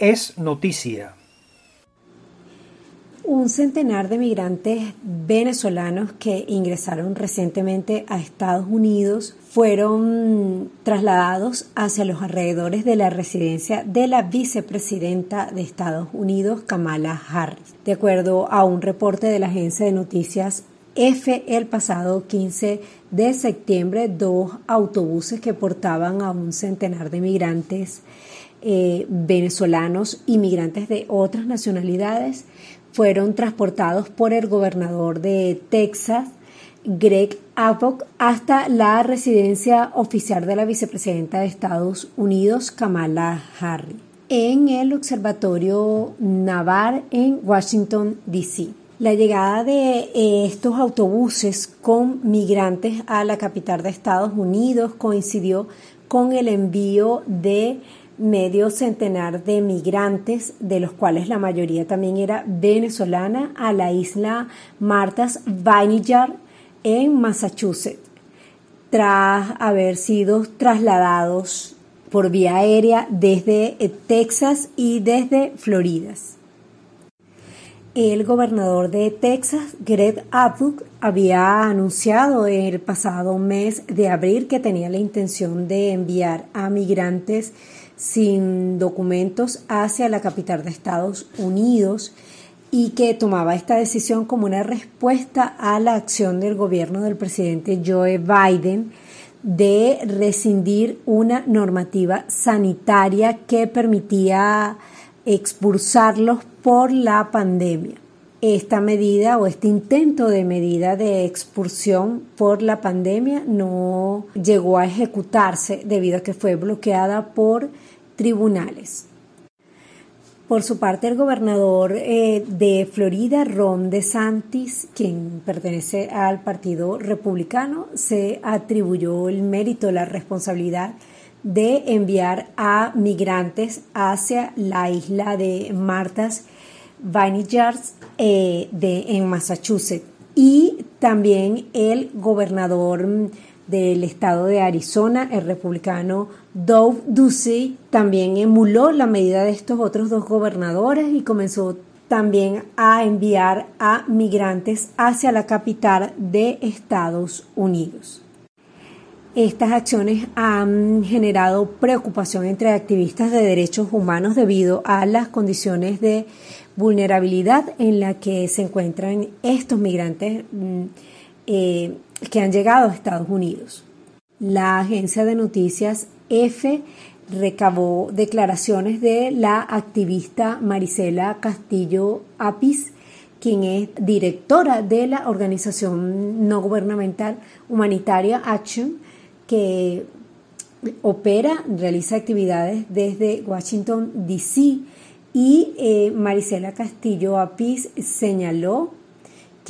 es noticia. Un centenar de migrantes venezolanos que ingresaron recientemente a Estados Unidos fueron trasladados hacia los alrededores de la residencia de la vicepresidenta de Estados Unidos, Kamala Harris. De acuerdo a un reporte de la agencia de noticias F, el pasado 15 de septiembre, dos autobuses que portaban a un centenar de migrantes eh, venezolanos y migrantes de otras nacionalidades fueron transportados por el gobernador de Texas, Greg Abbott, hasta la residencia oficial de la vicepresidenta de Estados Unidos, Kamala Harris, en el Observatorio Navar en Washington, D.C. La llegada de eh, estos autobuses con migrantes a la capital de Estados Unidos coincidió con el envío de medio centenar de migrantes, de los cuales la mayoría también era venezolana, a la isla Martha's Vineyard en Massachusetts, tras haber sido trasladados por vía aérea desde Texas y desde Florida. El gobernador de Texas, Greg Abbott, había anunciado el pasado mes de abril que tenía la intención de enviar a migrantes sin documentos hacia la capital de Estados Unidos y que tomaba esta decisión como una respuesta a la acción del gobierno del presidente Joe Biden de rescindir una normativa sanitaria que permitía expulsarlos por la pandemia. Esta medida o este intento de medida de expulsión por la pandemia no llegó a ejecutarse debido a que fue bloqueada por tribunales. Por su parte, el gobernador eh, de Florida, Ron DeSantis, quien pertenece al Partido Republicano, se atribuyó el mérito, la responsabilidad de enviar a migrantes hacia la isla de Martha's Vineyard eh, en Massachusetts. Y también el gobernador del estado de Arizona, el republicano Doug Ducey, también emuló la medida de estos otros dos gobernadores y comenzó también a enviar a migrantes hacia la capital de Estados Unidos. Estas acciones han generado preocupación entre activistas de derechos humanos debido a las condiciones de vulnerabilidad en la que se encuentran estos migrantes mm, eh, que han llegado a Estados Unidos. La agencia de noticias F recabó declaraciones de la activista Marisela Castillo Apis, quien es directora de la organización no gubernamental humanitaria Action, que opera, realiza actividades desde Washington, D.C. Y eh, Marisela Castillo Apis señaló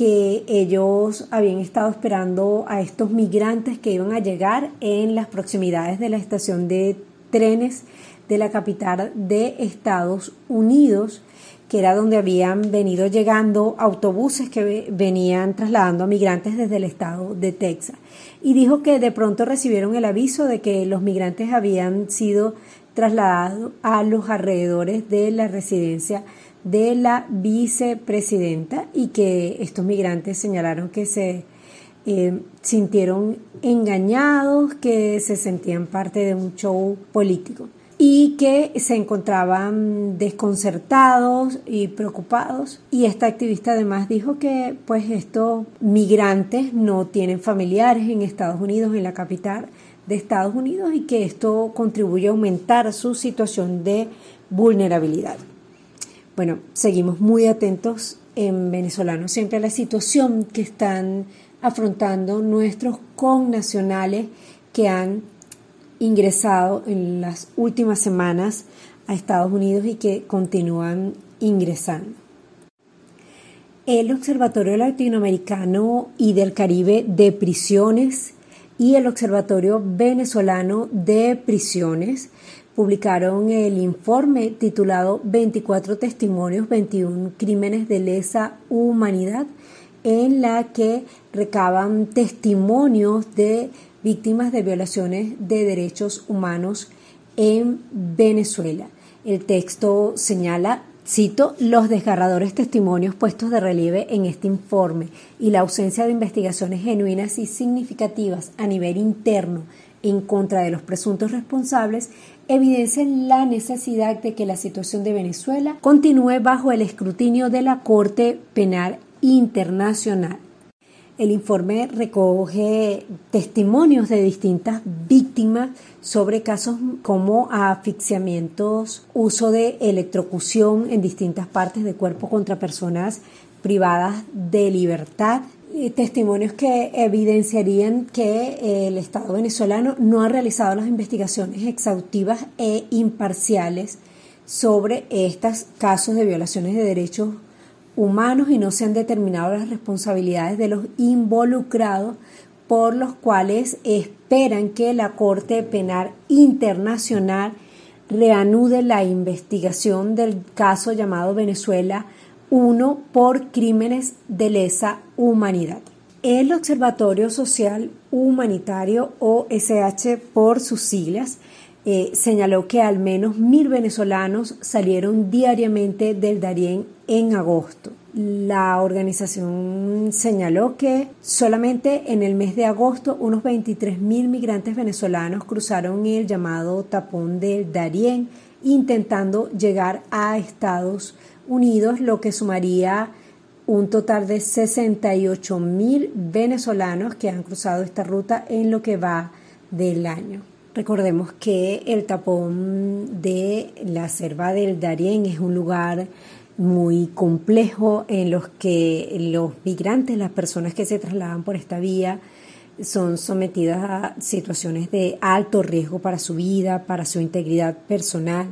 que ellos habían estado esperando a estos migrantes que iban a llegar en las proximidades de la estación de trenes de la capital de Estados Unidos, que era donde habían venido llegando autobuses que venían trasladando a migrantes desde el estado de Texas. Y dijo que de pronto recibieron el aviso de que los migrantes habían sido trasladados a los alrededores de la residencia de la vicepresidenta y que estos migrantes señalaron que se eh, sintieron engañados, que se sentían parte de un show político y que se encontraban desconcertados y preocupados. Y esta activista además dijo que pues estos migrantes no tienen familiares en Estados Unidos, en la capital de Estados Unidos, y que esto contribuye a aumentar su situación de vulnerabilidad. Bueno, seguimos muy atentos en venezolano siempre a la situación que están afrontando nuestros connacionales que han ingresado en las últimas semanas a Estados Unidos y que continúan ingresando. El Observatorio Latinoamericano y del Caribe de Prisiones y el Observatorio Venezolano de Prisiones publicaron el informe titulado 24 testimonios, 21 crímenes de lesa humanidad, en la que recaban testimonios de víctimas de violaciones de derechos humanos en Venezuela. El texto señala, cito, los desgarradores testimonios puestos de relieve en este informe y la ausencia de investigaciones genuinas y significativas a nivel interno en contra de los presuntos responsables evidencian la necesidad de que la situación de Venezuela continúe bajo el escrutinio de la Corte Penal Internacional. El informe recoge testimonios de distintas víctimas sobre casos como asfixiamientos, uso de electrocución en distintas partes del cuerpo contra personas privadas de libertad, testimonios que evidenciarían que el Estado venezolano no ha realizado las investigaciones exhaustivas e imparciales sobre estos casos de violaciones de derechos humanos y no se han determinado las responsabilidades de los involucrados por los cuales esperan que la Corte Penal Internacional reanude la investigación del caso llamado Venezuela 1 por crímenes de lesa humanidad. El Observatorio Social Humanitario, OSH por sus siglas, eh, señaló que al menos mil venezolanos salieron diariamente del Darién en agosto. La organización señaló que solamente en el mes de agosto unos 23 mil migrantes venezolanos cruzaron el llamado tapón del Darién intentando llegar a Estados Unidos, lo que sumaría un total de 68 mil venezolanos que han cruzado esta ruta en lo que va del año. Recordemos que el tapón de la selva del Darién es un lugar muy complejo en los que los migrantes, las personas que se trasladan por esta vía, son sometidas a situaciones de alto riesgo para su vida, para su integridad personal.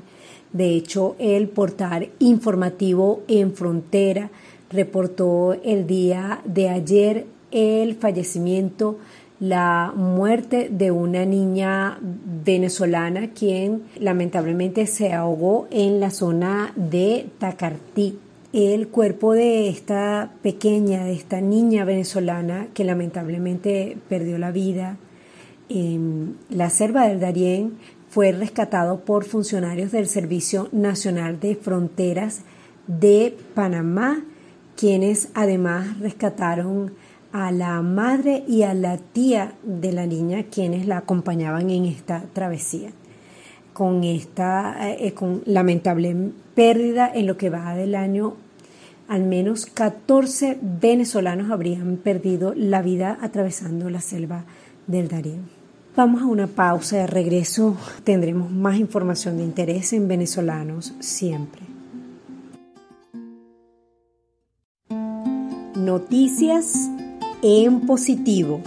De hecho, el portal informativo en frontera reportó el día de ayer el fallecimiento la muerte de una niña venezolana quien lamentablemente se ahogó en la zona de Tacartí. El cuerpo de esta pequeña, de esta niña venezolana que lamentablemente perdió la vida en la selva del Darién fue rescatado por funcionarios del Servicio Nacional de Fronteras de Panamá, quienes además rescataron a la madre y a la tía de la niña quienes la acompañaban en esta travesía. Con esta eh, con lamentable pérdida en lo que va del año, al menos 14 venezolanos habrían perdido la vida atravesando la selva del Darién. Vamos a una pausa de regreso. Tendremos más información de interés en venezolanos siempre. Noticias en positivo.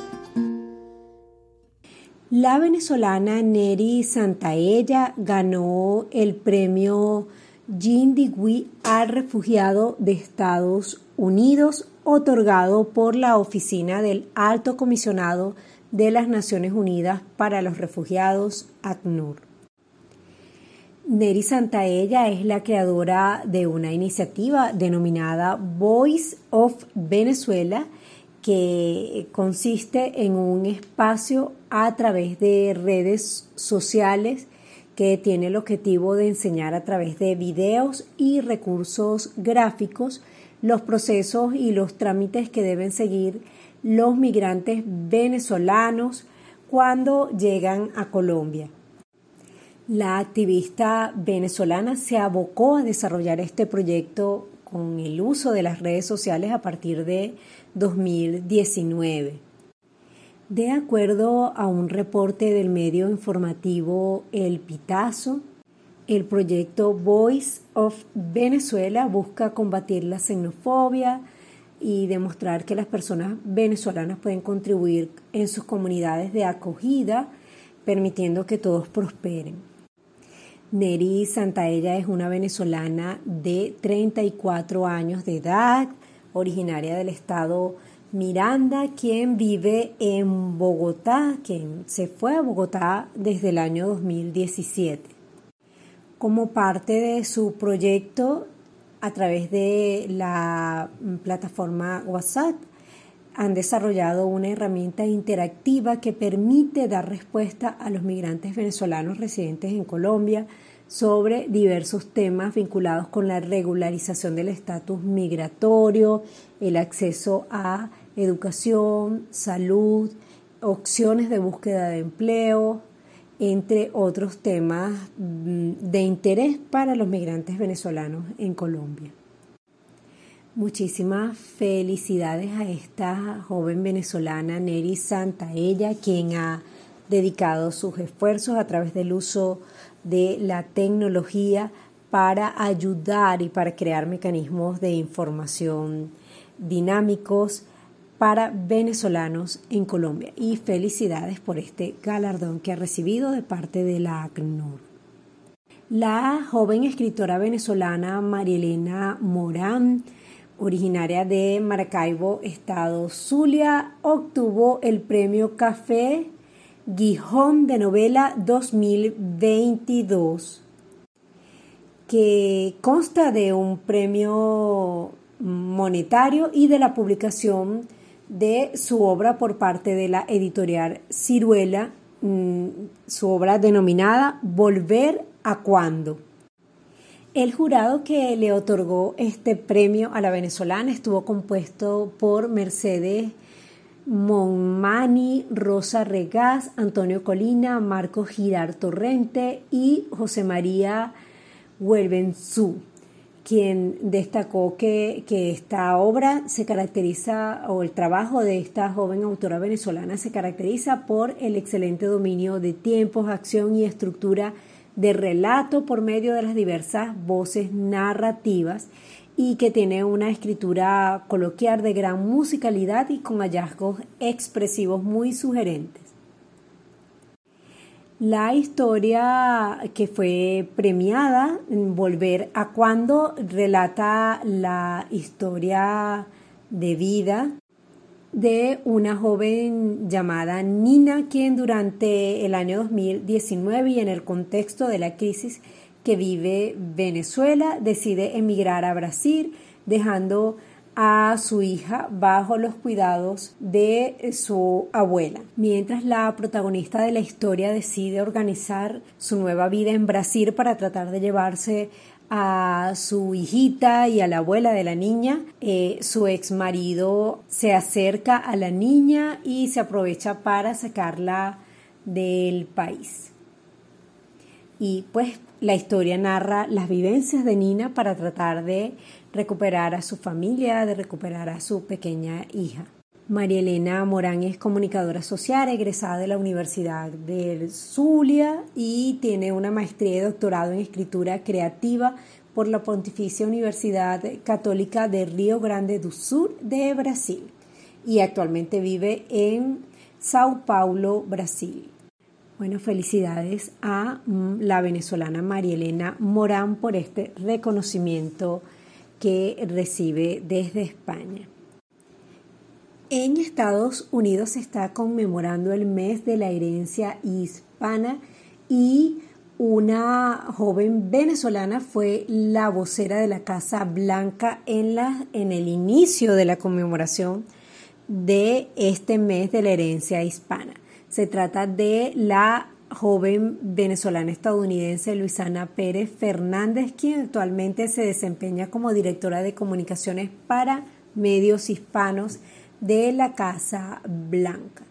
La venezolana Neri Santaella ganó el premio Jean Digui al refugiado de Estados Unidos otorgado por la Oficina del Alto Comisionado de las Naciones Unidas para los Refugiados, ACNUR. Neri Santaella es la creadora de una iniciativa denominada Voice of Venezuela, que consiste en un espacio a través de redes sociales que tiene el objetivo de enseñar a través de videos y recursos gráficos los procesos y los trámites que deben seguir los migrantes venezolanos cuando llegan a Colombia. La activista venezolana se abocó a desarrollar este proyecto con el uso de las redes sociales a partir de 2019. De acuerdo a un reporte del medio informativo El Pitazo, el proyecto Voice of Venezuela busca combatir la xenofobia y demostrar que las personas venezolanas pueden contribuir en sus comunidades de acogida, permitiendo que todos prosperen. Neri Santaella es una venezolana de 34 años de edad, originaria del estado Miranda, quien vive en Bogotá, quien se fue a Bogotá desde el año 2017. Como parte de su proyecto, a través de la plataforma WhatsApp, han desarrollado una herramienta interactiva que permite dar respuesta a los migrantes venezolanos residentes en Colombia sobre diversos temas vinculados con la regularización del estatus migratorio, el acceso a educación, salud, opciones de búsqueda de empleo, entre otros temas mm, de interés para los migrantes venezolanos en Colombia. Muchísimas felicidades a esta joven venezolana Neri Santaella, quien ha dedicado sus esfuerzos a través del uso de la tecnología para ayudar y para crear mecanismos de información dinámicos para venezolanos en Colombia y felicidades por este galardón que ha recibido de parte de la ACNUR. La joven escritora venezolana Marielena Morán, originaria de Maracaibo, Estado Zulia, obtuvo el premio Café Gijón de Novela 2022, que consta de un premio monetario y de la publicación de su obra por parte de la editorial Ciruela, mm, su obra denominada Volver a cuándo. El jurado que le otorgó este premio a la venezolana estuvo compuesto por Mercedes Monmani, Rosa Regás, Antonio Colina, Marco Girar Torrente y José María Huelvenzú quien destacó que, esta obra se caracteriza, o el trabajo de esta joven autora venezolana se caracteriza por el excelente dominio de tiempos, acción y estructura de relato por medio de las diversas voces narrativas y que tiene una escritura coloquial de gran musicalidad y con hallazgos expresivos muy sugerentes. La historia que fue premiada, Volver a cuando, relata la historia de vida de una joven llamada Nina, quien durante el año 2019 y en el contexto de la crisis que vive Venezuela decide emigrar a Brasil, dejando a su hija bajo los cuidados de su abuela. Mientras la protagonista de la historia decide organizar su nueva vida en Brasil para tratar de llevarse a su hijita y a la abuela de la niña, eh, su ex marido se acerca a la niña y se aprovecha para sacarla del país. Y pues la historia narra las vivencias de Nina para tratar de recuperar a su familia, de recuperar a su pequeña hija. María Elena Morán es comunicadora social, egresada de la Universidad del Zulia y tiene una maestría y doctorado en escritura creativa por la Pontificia Universidad Católica de Río Grande do Sur de Brasil y actualmente vive en Sao Paulo, Brasil. Bueno, felicidades a mm, la venezolana María Elena Morán por este reconocimiento que recibe desde España. En Estados Unidos se está conmemorando el mes de la herencia hispana y una joven venezolana fue la vocera de la Casa Blanca en, la, en el inicio de la conmemoración de este mes de la herencia hispana. Se trata de la joven venezolana estadounidense Luisana Pérez Fernández, quien actualmente se desempeña como directora de comunicaciones para medios hispanos de la Casa Blanca.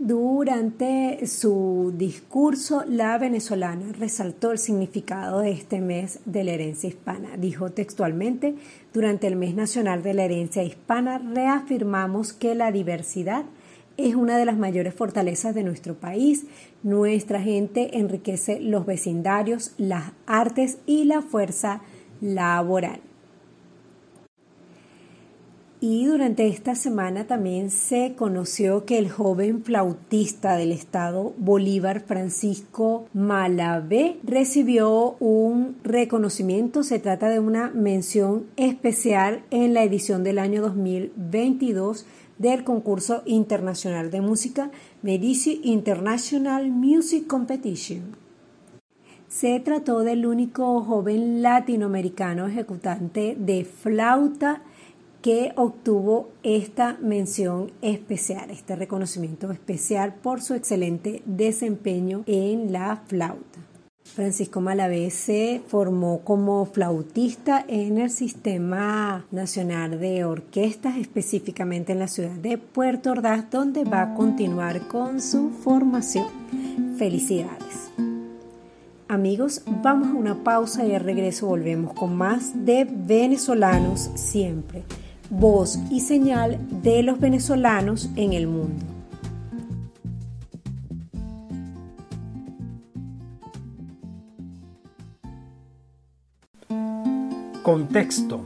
Durante su discurso, la venezolana resaltó el significado de este mes de la herencia hispana. Dijo textualmente, durante el mes nacional de la herencia hispana reafirmamos que la diversidad es una de las mayores fortalezas de nuestro país. Nuestra gente enriquece los vecindarios, las artes y la fuerza laboral. Y durante esta semana también se conoció que el joven flautista del estado Bolívar, Francisco Malavé, recibió un reconocimiento. Se trata de una mención especial en la edición del año 2022 del concurso internacional de música Medici International Music Competition. Se trató del único joven latinoamericano ejecutante de flauta que obtuvo esta mención especial, este reconocimiento especial por su excelente desempeño en la flauta. Francisco Malavé se formó como flautista en el Sistema Nacional de Orquestas, específicamente en la ciudad de Puerto Ordaz, donde va a continuar con su formación. Felicidades. Amigos, vamos a una pausa y al regreso volvemos con más de venezolanos siempre, voz y señal de los venezolanos en el mundo. Contexto.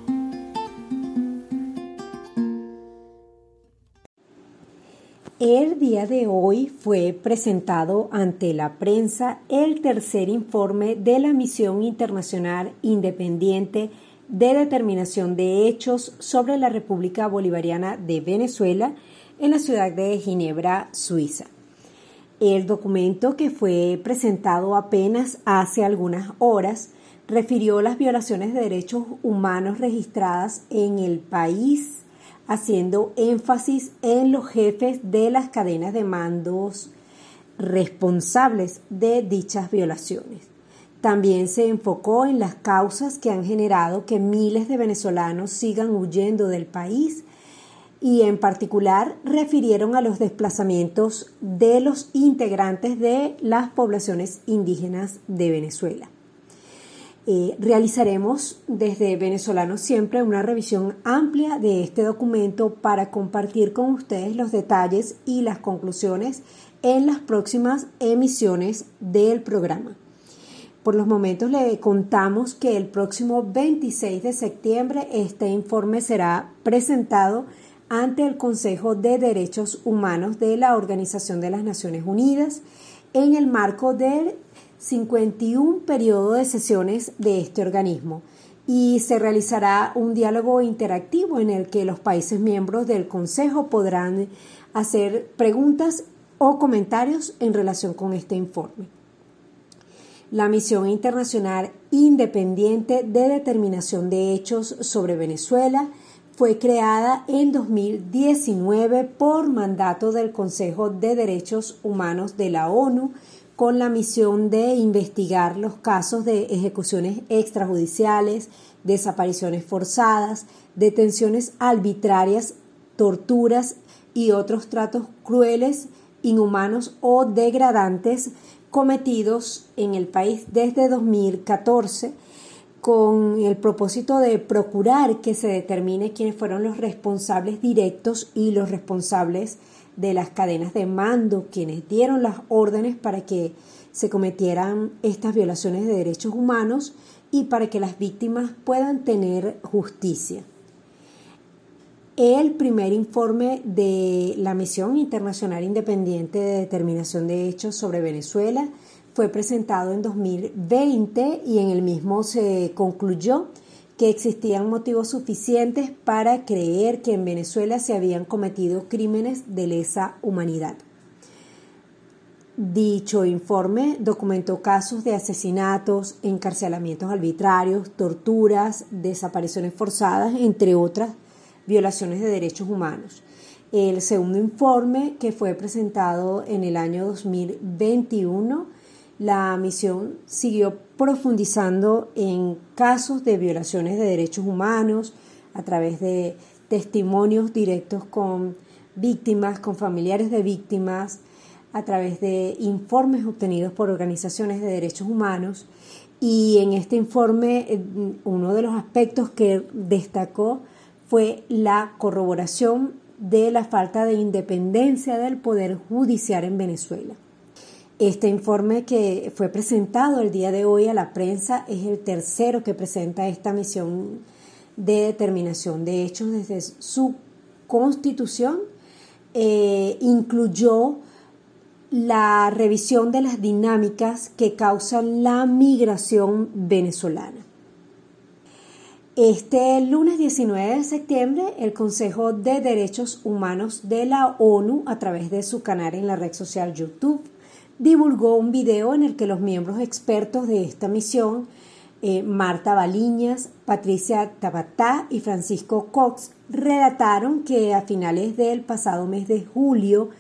El día de hoy fue presentado ante la prensa el tercer informe de la Misión Internacional Independiente de Determinación de Hechos sobre la República Bolivariana de Venezuela en la ciudad de Ginebra, Suiza. El documento que fue presentado apenas hace algunas horas refirió las violaciones de derechos humanos registradas en el país, haciendo énfasis en los jefes de las cadenas de mandos responsables de dichas violaciones. También se enfocó en las causas que han generado que miles de venezolanos sigan huyendo del país y en particular refirieron a los desplazamientos de los integrantes de las poblaciones indígenas de Venezuela. Eh, realizaremos desde Venezolano Siempre una revisión amplia de este documento para compartir con ustedes los detalles y las conclusiones en las próximas emisiones del programa. Por los momentos le contamos que el próximo 26 de septiembre este informe será presentado ante el Consejo de Derechos Humanos de la Organización de las Naciones Unidas en el marco del 51 periodo de sesiones de este organismo y se realizará un diálogo interactivo en el que los países miembros del Consejo podrán hacer preguntas o comentarios en relación con este informe. La Misión Internacional Independiente de Determinación de Hechos sobre Venezuela fue creada en 2019 por mandato del Consejo de Derechos Humanos de la ONU con la misión de investigar los casos de ejecuciones extrajudiciales, desapariciones forzadas, detenciones arbitrarias, torturas y otros tratos crueles, inhumanos o degradantes cometidos en el país desde 2014 con el propósito de procurar que se determine quiénes fueron los responsables directos y los responsables de las cadenas de mando, quienes dieron las órdenes para que se cometieran estas violaciones de derechos humanos y para que las víctimas puedan tener justicia. El primer informe de la Misión Internacional Independiente de Determinación de Hechos sobre Venezuela fue presentado en 2020 y en el mismo se concluyó que existían motivos suficientes para creer que en Venezuela se habían cometido crímenes de lesa humanidad. Dicho informe documentó casos de asesinatos, encarcelamientos arbitrarios, torturas, desapariciones forzadas, entre otras violaciones de derechos humanos. El segundo informe, que fue presentado en el año 2021, la misión siguió profundizando en casos de violaciones de derechos humanos a través de testimonios directos con víctimas, con familiares de víctimas, a través de informes obtenidos por organizaciones de derechos humanos. Y en este informe eh, uno de los aspectos que destacó fue la corroboración de la falta de independencia del Poder Judicial en Venezuela. Este informe que fue presentado el día de hoy a la prensa es el tercero que presenta esta misión de determinación de hechos desde su constitución. Eh, incluyó la revisión de las dinámicas que causan la migración venezolana. Este lunes 19 de septiembre, el Consejo de Derechos Humanos de la ONU, a través de su canal en la red social YouTube, divulgó un video en el que los miembros expertos de esta misión, eh, Marta Baliñas, Patricia Tabatá y Francisco Cox, relataron que a finales del pasado mes de julio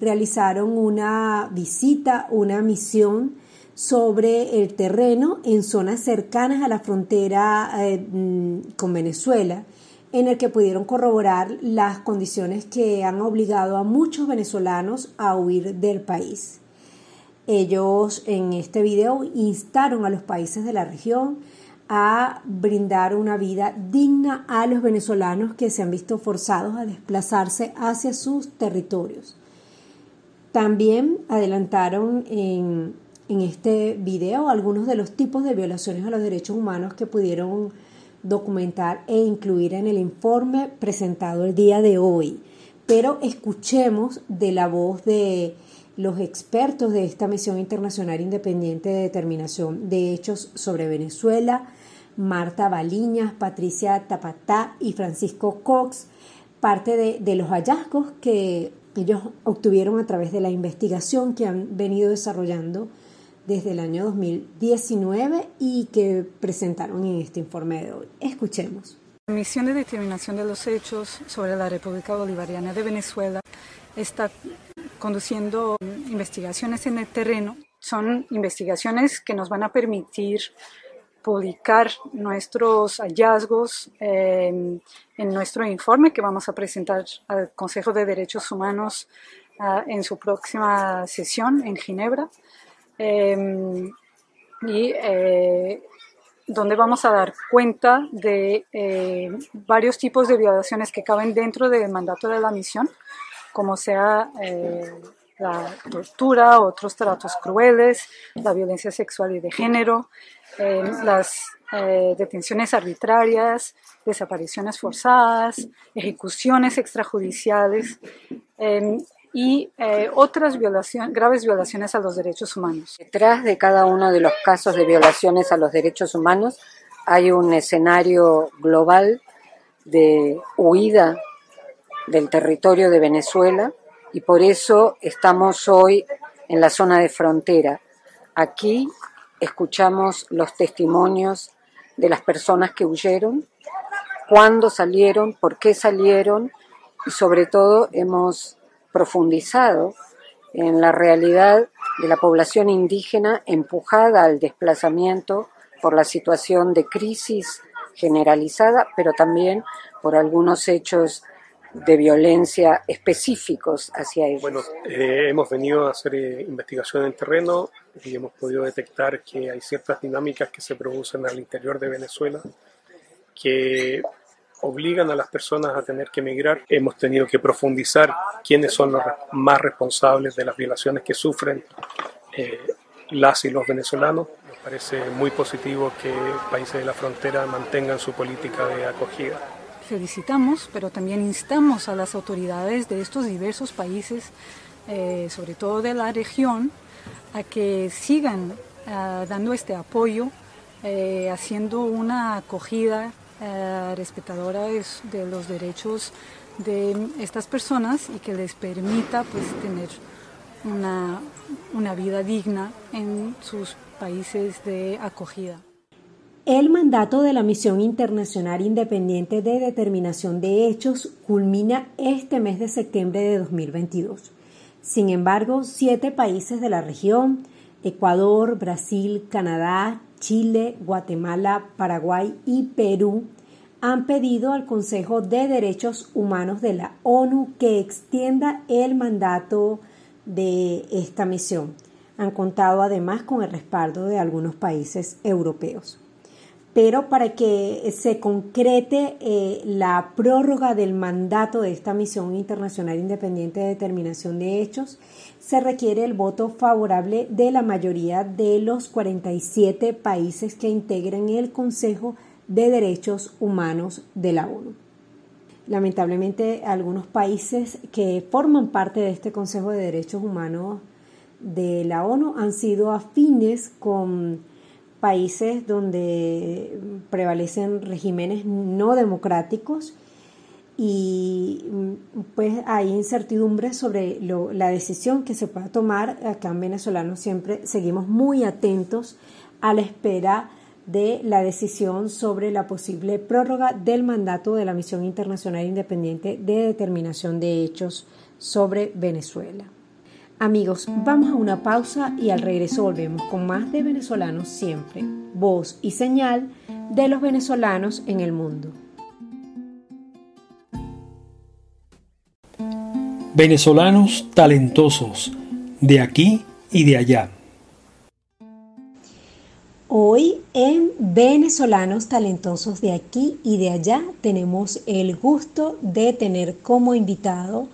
realizaron una visita, una misión sobre el terreno en zonas cercanas a la frontera eh, mm, con Venezuela, en el que pudieron corroborar las condiciones que han obligado a muchos venezolanos a huir del país. Ellos en este video instaron a los países de la región a brindar una vida digna a los venezolanos que se han visto forzados a desplazarse hacia sus territorios. También adelantaron en, este video algunos de los tipos de violaciones a los derechos humanos que pudieron documentar e incluir en el informe presentado el día de hoy. Pero escuchemos de la voz de los expertos de esta misión internacional independiente de determinación de hechos sobre Venezuela, Marta Baliñas, Patricia Tapatá y Francisco Cox, parte de, de los hallazgos que ellos obtuvieron a través de la investigación que han venido desarrollando desde el año 2019 y que presentaron en este informe de hoy. Escuchemos. La misión de determinación de los hechos sobre la República Bolivariana de Venezuela está conduciendo investigaciones en el terreno. Son investigaciones que nos van a permitir publicar nuestros hallazgos eh, en nuestro informe que vamos a presentar al Consejo de Derechos Humanos uh, en su próxima sesión en Ginebra. Eh, y eh, donde vamos a dar cuenta de varios tipos de violaciones que caben dentro del mandato de la misión, como sea la tortura, otros tratos crueles, la violencia sexual y de género, las eh, detenciones arbitrarias, desapariciones forzadas, ejecuciones extrajudiciales em, y eh, otras graves violaciones a los derechos humanos. Detrás de cada uno de los casos de violaciones a los derechos humanos hay un escenario global de huida del territorio de Venezuela y por eso estamos hoy en la zona de frontera. Aquí escuchamos los testimonios de las personas que huyeron, cuándo salieron, por qué salieron y sobre todo hemos profundizado en la realidad de la población indígena empujada al desplazamiento por la situación de crisis generalizada, pero también por algunos hechos de violencia específicos hacia ellos? Bueno, eh, hemos venido a hacer eh, investigación en terreno y hemos podido detectar que hay ciertas dinámicas que se producen al interior de Venezuela que obligan a las personas a tener que emigrar. Hemos tenido que profundizar quiénes son los más responsables de las violaciones que sufren eh, las y los venezolanos. Me parece muy positivo que países de la frontera mantengan su política de acogida felicitamos, pero también instamos a las autoridades de estos diversos países, eh, sobre todo de la región, a que sigan eh, dando este apoyo, eh, haciendo una acogida respetadora de, los derechos de estas personas y que les permita pues, tener una, una vida digna en sus países de acogida. El mandato de la Misión Internacional Independiente de Determinación de Hechos culmina este mes de septiembre de 2022. Sin embargo, siete países de la región, Ecuador, Brasil, Canadá, Chile, Guatemala, Paraguay y Perú, han pedido al Consejo de Derechos Humanos de la ONU que extienda el mandato de esta misión. Han contado además con el respaldo de algunos países europeos pero para que se concrete eh, la prórroga del mandato de esta misión internacional independiente de determinación de hechos, se requiere el voto favorable de la mayoría de los 47 países que integran el Consejo de Derechos Humanos de la ONU. Lamentablemente, algunos países que forman parte de este Consejo de Derechos Humanos de la ONU han sido afines con países donde prevalecen regímenes no democráticos y pues hay incertidumbre sobre la decisión que se pueda tomar. Acá en Venezolano siempre seguimos muy atentos a la espera de la decisión sobre la posible prórroga del mandato de la Misión Internacional Independiente de Determinación de Hechos sobre Venezuela. Amigos, vamos a una pausa y al regreso volvemos con más de venezolanos siempre, voz y señal de los venezolanos en el mundo. Venezolanos talentosos, de aquí y de allá. Hoy en Venezolanos Talentosos de aquí y de allá tenemos el gusto de tener como invitado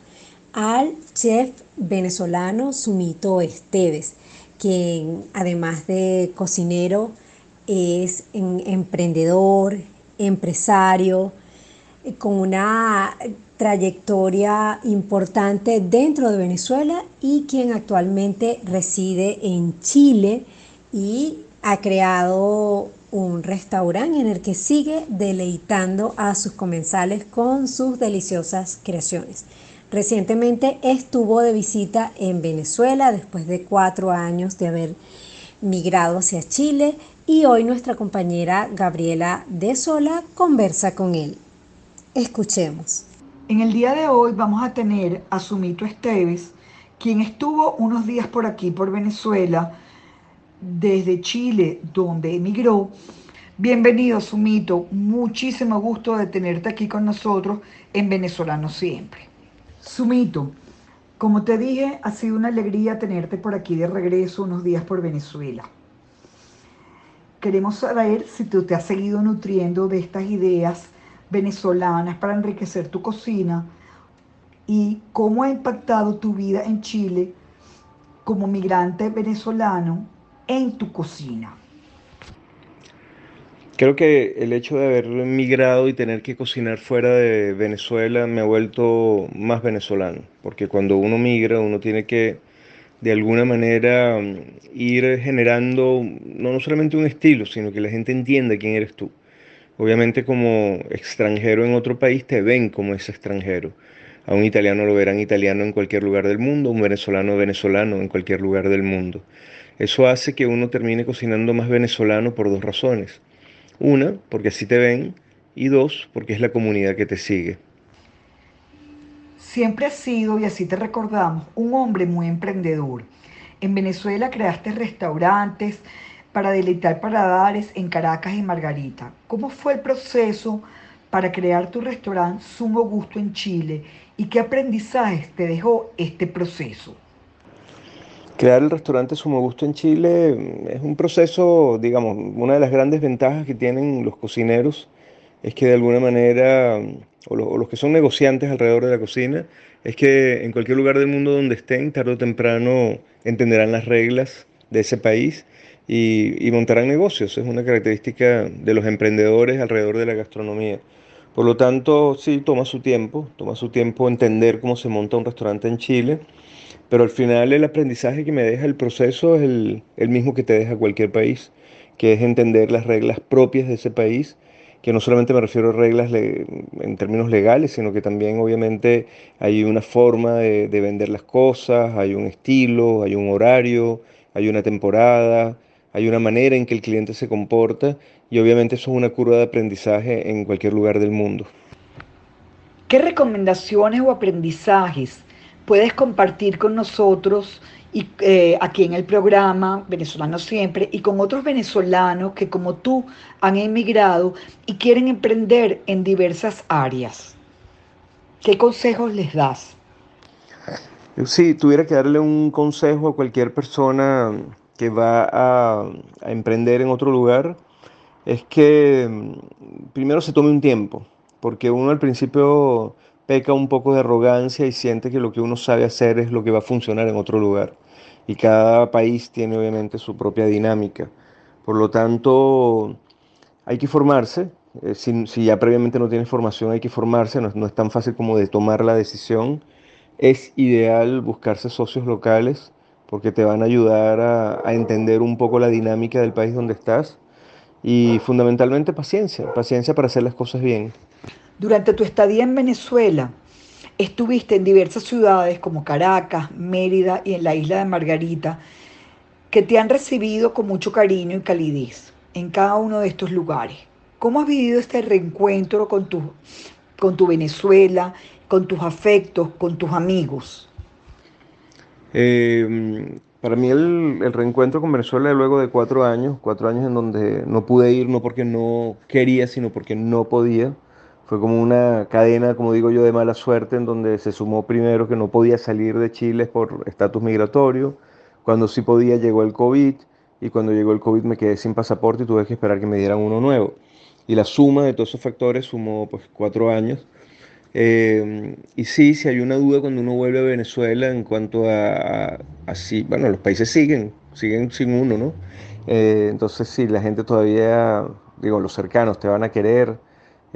al chef venezolano Sumito Esteves, quien además de cocinero es emprendedor, empresario, eh, con una trayectoria importante dentro de Venezuela y quien actualmente reside en Chile y ha creado un restaurante en el que sigue deleitando a sus comensales con sus deliciosas creaciones. Recientemente estuvo de visita en Venezuela después de cuatro años de haber migrado hacia Chile y hoy nuestra compañera Gabriela de Sola conversa con él. Escuchemos. En el día de hoy vamos a tener a Sumito Esteves, quien estuvo unos días por aquí, por Venezuela, desde Chile, donde emigró. Bienvenido, Sumito. Muchísimo gusto de tenerte aquí con nosotros en Venezolano Siempre. Sumito, como te dije, ha sido una alegría tenerte por aquí de regreso unos días por Venezuela. Queremos saber si tú te has seguido nutriendo de estas ideas venezolanas para enriquecer tu cocina y cómo ha impactado tu vida en Chile como migrante venezolano en tu cocina. Creo que el hecho de haber migrado y tener que cocinar fuera de Venezuela me ha vuelto más venezolano, porque cuando uno migra uno tiene que de alguna manera mm, ir generando no, solamente un estilo, sino que la gente entienda quién eres tú. Obviamente como extranjero en otro país te ven como ese extranjero. A un italiano lo verán italiano en cualquier lugar del mundo, un venezolano venezolano en cualquier lugar del mundo. Eso hace que uno termine cocinando más venezolano por dos razones. Una, porque así te ven, y dos, porque es la comunidad que te sigue. Siempre has sido, y así te recordamos, un hombre muy emprendedor. En Venezuela creaste restaurantes para deleitar paladares en Caracas y Margarita. ¿Cómo fue el proceso para crear tu restaurante Sumo Gusto en Chile y qué aprendizajes te dejó este proceso? Crear el restaurante Sumo Gusto en Chile mm, es un proceso, digamos, una de las grandes ventajas que tienen los cocineros es que de alguna manera, mm, o, los que son negociantes alrededor de la cocina, es que en cualquier lugar del mundo donde estén, tarde o temprano entenderán las reglas de ese país y, y montarán negocios. Es una característica de los emprendedores alrededor de la gastronomía. Por lo tanto, sí, toma su tiempo, toma su tiempo entender cómo se monta un restaurante en Chile pero al final el aprendizaje que me deja el proceso es el, mismo que te deja cualquier país, que es entender las reglas propias de ese país, que no solamente me refiero a reglas en términos legales, sino que también obviamente hay una forma de, de vender las cosas, hay un estilo, hay un horario, hay una temporada, hay una manera en que el cliente se comporta y obviamente eso es una curva de aprendizaje en cualquier lugar del mundo. ¿Qué recomendaciones o aprendizajes puedes compartir con nosotros y, eh, aquí en el programa Venezolano Siempre y con otros venezolanos que como tú han emigrado y quieren emprender en diversas áreas. ¿Qué consejos les das? Si tuviera que darle un consejo a cualquier persona que va a, a emprender en otro lugar, es que mm, primero se tome un tiempo, porque uno al principio peca un poco de arrogancia y siente que lo que uno sabe hacer es lo que va a funcionar en otro lugar. Y cada país tiene obviamente su propia dinámica. Por lo tanto, hay que formarse. Eh, si, ya previamente no tienes formación, hay que formarse. No, es tan fácil como de tomar la decisión. Es ideal buscarse socios locales porque te van a ayudar a entender un poco la dinámica del país donde estás. Y fundamentalmente paciencia, paciencia para hacer las cosas bien. Durante tu estadía en Venezuela, estuviste en diversas ciudades como Caracas, Mérida y en la isla de Margarita, que te han recibido con mucho cariño y calidez en cada uno de estos lugares. ¿Cómo has vivido este reencuentro con tu, Venezuela, con tus afectos, con tus amigos? Eh, para mí el, el, reencuentro con Venezuela luego de cuatro años, cuatro años en donde no pude ir, no porque no quería, sino porque no podía. Fue como una cadena, como digo yo, de mala suerte en donde se sumó primero que no podía salir de Chile por estatus migratorio. Cuando sí podía llegó el COVID y cuando llegó el COVID me quedé sin pasaporte y tuve que esperar que me dieran uno nuevo. Y la suma de todos esos factores sumó pues cuatro años eh, y sí, si hay una duda cuando uno vuelve a Venezuela en cuanto a, así, bueno, los países siguen, siguen sin uno, ¿no? Eh, entonces sí, la gente todavía, digo, los cercanos te van a querer,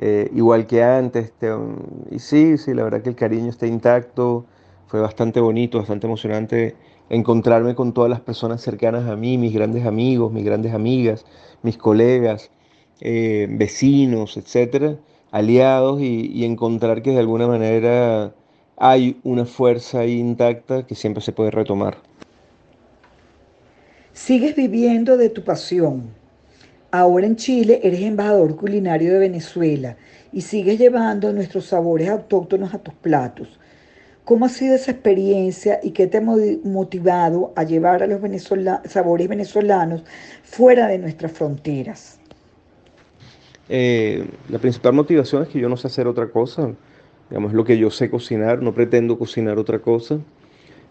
eh, igual que antes, y sí, sí, la verdad que el cariño está intacto, fue bastante bonito, bastante emocionante encontrarme con todas las personas cercanas a mí, mis grandes amigos, mis grandes amigas, mis colegas, vecinos, etcétera aliados y, encontrar que de alguna manera hay una fuerza intacta que siempre se puede retomar. Sigues viviendo de tu pasión. Ahora en Chile eres embajador culinario de Venezuela y sigues llevando nuestros sabores autóctonos a tus platos. ¿Cómo ha sido esa experiencia y qué te ha motivado a llevar a los sabores venezolanos fuera de nuestras fronteras? Eh, la principal motivación es que yo no sé hacer otra cosa, digamos, lo que yo sé cocinar, no pretendo cocinar otra cosa.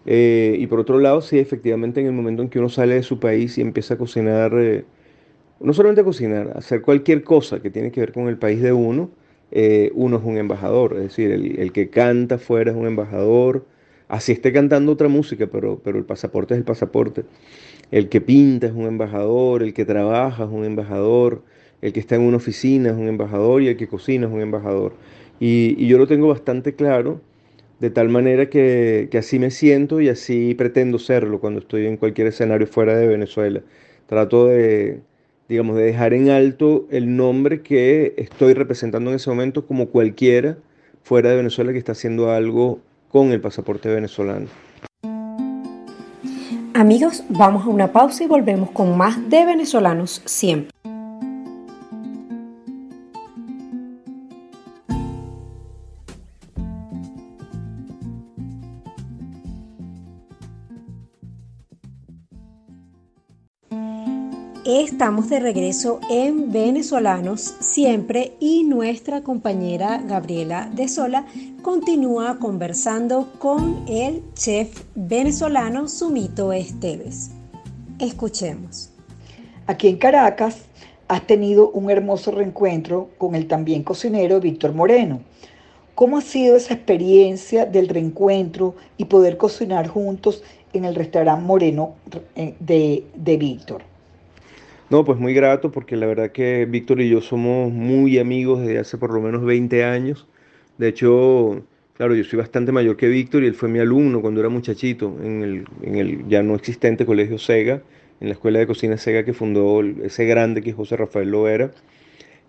Eh, y por otro lado, sí, efectivamente en el momento en que uno sale de su país y empieza a cocinar, eh, no solamente cocinar, hacer cualquier cosa que tiene que ver con el país de uno, uno es un embajador, es decir, el, que canta fuera es un embajador, así esté cantando otra música, pero, pero el pasaporte es el pasaporte. El que pinta es un embajador, el que trabaja es un embajador, el que está en una oficina es un embajador y el que cocina es un embajador. Y, yo lo tengo bastante claro, de tal manera que, así me siento y así pretendo serlo cuando estoy en cualquier escenario fuera de Venezuela. Trato de, digamos, de dejar en alto el nombre que estoy representando en ese momento como cualquiera fuera de Venezuela que está haciendo algo con el pasaporte venezolano. Amigos, vamos a una pausa y volvemos con más de venezolanos siempre. Estamos de regreso en Venezolanos siempre y nuestra compañera Gabriela de Sola continúa conversando con el chef venezolano Sumito Esteves. Escuchemos. Aquí en Caracas has tenido un hermoso reencuentro con el también cocinero Víctor Moreno. ¿Cómo ha sido esa experiencia del reencuentro y poder cocinar juntos en el restaurante Moreno eh, de, de Víctor? No, pues muy grato porque la verdad que Víctor y yo somos muy amigos desde hace por lo menos 20 años. De hecho, claro, yo soy bastante mayor que Víctor y él fue mi alumno cuando era muchachito en el, en el ya no existente Colegio Sega, en la Escuela de Cocina Sega que fundó ese grande que José Rafael Loera.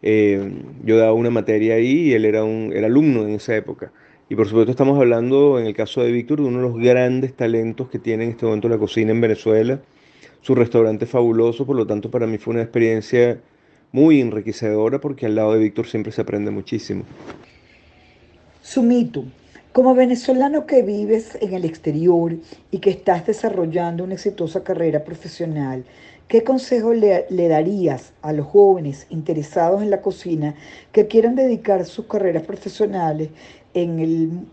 Eh, yo daba una materia ahí y él era, un, era alumno en esa época. Y por supuesto estamos hablando, en el caso de Víctor, de uno de los grandes talentos que tiene en este momento la cocina en Venezuela su restaurante fabuloso, por lo tanto para mí fue una experiencia muy enriquecedora porque al lado de Víctor siempre se aprende muchísimo. Sumito, como venezolano que vives en el exterior y que estás desarrollando una exitosa carrera profesional, ¿qué consejo le, darías a los jóvenes interesados en la cocina que quieran dedicar sus carreras profesionales en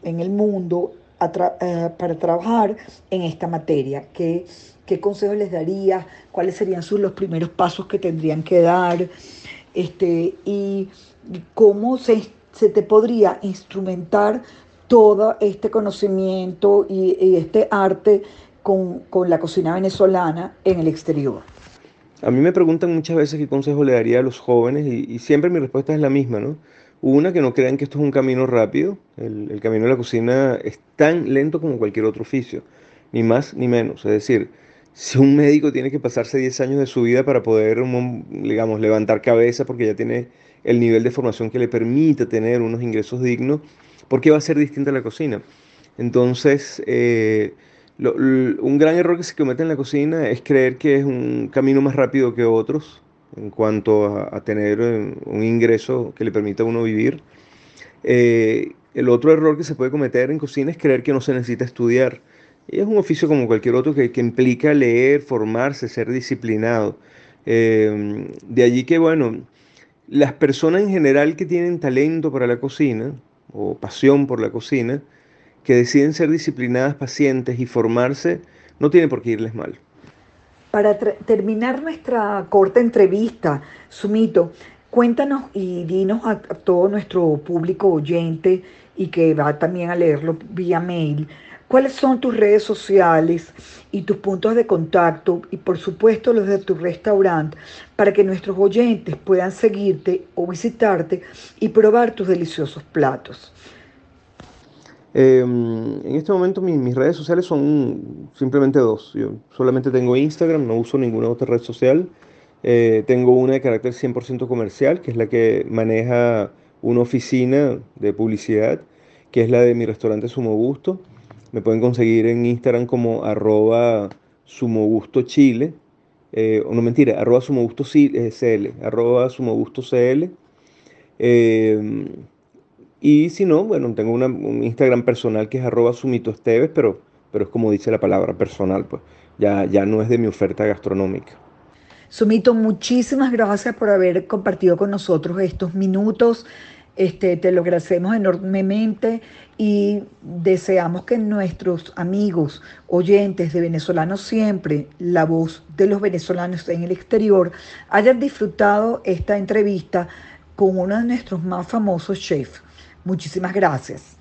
el, mundo eh, para trabajar en esta materia? Que ¿Qué consejos les darías? ¿Cuáles serían sus, los primeros pasos que tendrían que dar? Este, y cómo se, te podría instrumentar todo este conocimiento y, este arte con, la cocina venezolana en el exterior. A mí me preguntan muchas veces qué consejo le daría a los jóvenes y, siempre mi respuesta es la misma, ¿no? Una, que no crean que esto es un camino rápido. El, camino de la cocina es tan lento como cualquier otro oficio, ni más ni menos. Es decir, si un médico tiene que pasarse 10 años de su vida para poder, digamos, levantar cabeza porque ya tiene el nivel de formación que le permite tener unos ingresos dignos, ¿por qué va a ser distinta la cocina? Entonces, eh, un gran error que se comete en la cocina es creer que es un camino más rápido que otros en cuanto a, tener eh, un ingreso que le permita a uno vivir. Eh, el otro error que se puede cometer en cocina es creer que no se necesita estudiar. Es un oficio como cualquier otro que, implica leer, formarse, ser disciplinado. Eh, de allí que, bueno, las personas en general que tienen talento para la cocina o pasión por la cocina, que deciden ser disciplinadas, pacientes y formarse, no tiene por qué irles mal. Para terminar nuestra corta entrevista, Sumito, cuéntanos y dinos a, todo nuestro público oyente y que va también a leerlo vía mail, cuáles son tus redes sociales y tus puntos de contacto y por supuesto los de tu restaurante para que nuestros oyentes puedan seguirte o visitarte y probar tus deliciosos platos. Em, en este momento mis, redes sociales son simplemente dos. Yo solamente tengo Instagram, no uso ninguna otra red social. Eh, tengo una de carácter 100% comercial, que es la que maneja una oficina de publicidad, que es la de mi restaurante Sumo Gusto. Me pueden conseguir en Instagram como arroba sumogusto chile, eh, no mentira, arroba sumogusto eh, cl, arroba sumogusto cl. Em, y si no, bueno, tengo un Instagram personal que es arroba sumitoesteves, pero, pero es como dice la palabra personal, pues ya, ya no es de mi oferta gastronómica. Sumito, muchísimas gracias por haber compartido con nosotros estos minutos. Este, te lo agradecemos enormemente y deseamos que nuestros amigos oyentes de Venezolanos Siempre, la voz de los venezolanos en el exterior, hayan disfrutado esta entrevista con uno de nuestros más famosos chefs. Muchísimas gracias.